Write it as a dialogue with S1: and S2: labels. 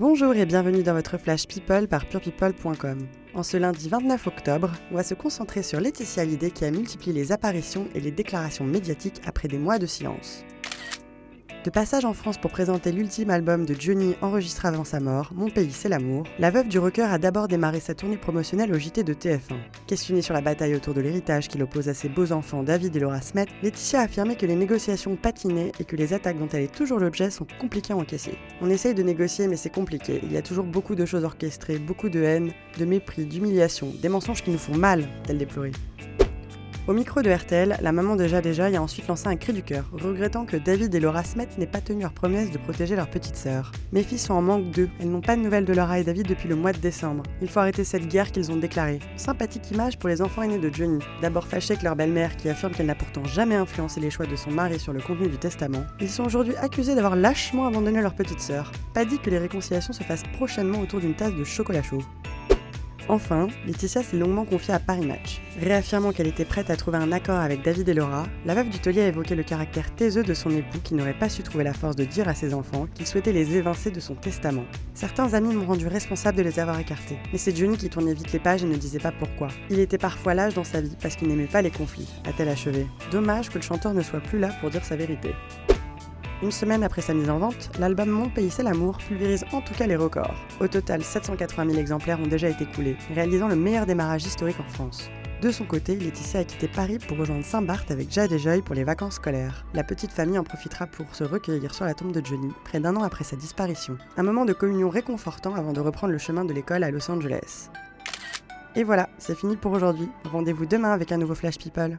S1: Bonjour et bienvenue dans votre Flash People par purepeople.com. En ce lundi 29 octobre, on va se concentrer sur Laetitia Hallyday qui a multiplié les apparitions et les déclarations médiatiques après des mois de silence. De passage en France pour présenter l'ultime album de Johnny enregistré avant sa mort, Mon pays c'est l'amour, la veuve du rocker a d'abord démarré sa tournée promotionnelle au JT de TF1. Questionnée sur la bataille autour de l'héritage qu'il oppose à ses beaux enfants David et Laura Smet, Laetitia a affirmé que les négociations patinaient et que les attaques dont elle est toujours l'objet sont compliquées à encaisser. On essaye de négocier mais c'est compliqué, il y a toujours beaucoup de choses orchestrées, beaucoup de haine, de mépris, d'humiliation, des mensonges qui nous font mal, tel déplorer. Au micro de RTL, la maman de Jade a ensuite lancé un cri du cœur, regrettant que David et Laura Smet n'aient pas tenu leur promesse de protéger leur petite sœur. Mes filles sont en manque d'eux, elles n'ont pas de nouvelles de Laura et David depuis le mois de décembre. Il faut arrêter cette guerre qu'ils ont déclarée. Sympathique image pour les enfants aînés de Johnny. D'abord fâchés avec leur belle-mère qui affirme qu'elle n'a pourtant jamais influencé les choix de son mari sur le contenu du testament, ils sont aujourd'hui accusés d'avoir lâchement abandonné leur petite sœur. Pas dit que les réconciliations se fassent prochainement autour d'une tasse de chocolat chaud. Enfin, Laetitia s'est longuement confiée à Paris Match. Réaffirmant qu'elle était prête à trouver un accord avec David et Laura, la veuve du taulier a évoqué le caractère taiseux de son époux qui n'aurait pas su trouver la force de dire à ses enfants qu'il souhaitait les évincer de son testament. Certains amis m'ont rendu responsable de les avoir écartés, mais c'est Johnny qui tournait vite les pages et ne disait pas pourquoi. Il était parfois lâche dans sa vie parce qu'il n'aimait pas les conflits, a-t-elle achevé. Dommage que le chanteur ne soit plus là pour dire sa vérité. Une semaine après sa mise en vente, l'album Mon pays c'est l'amour pulvérise en tout cas les records. Au total, 780 000 exemplaires ont déjà été coulés, réalisant le meilleur démarrage historique en France. De son côté, Laetitia a quitté Paris pour rejoindre Saint-Barth avec Jade et Joy pour les vacances scolaires. La petite famille en profitera pour se recueillir sur la tombe de Johnny, près d'un an après sa disparition. Un moment de communion réconfortant avant de reprendre le chemin de l'école à Los Angeles. Et voilà, c'est fini pour aujourd'hui. Rendez-vous demain avec un nouveau Flash People.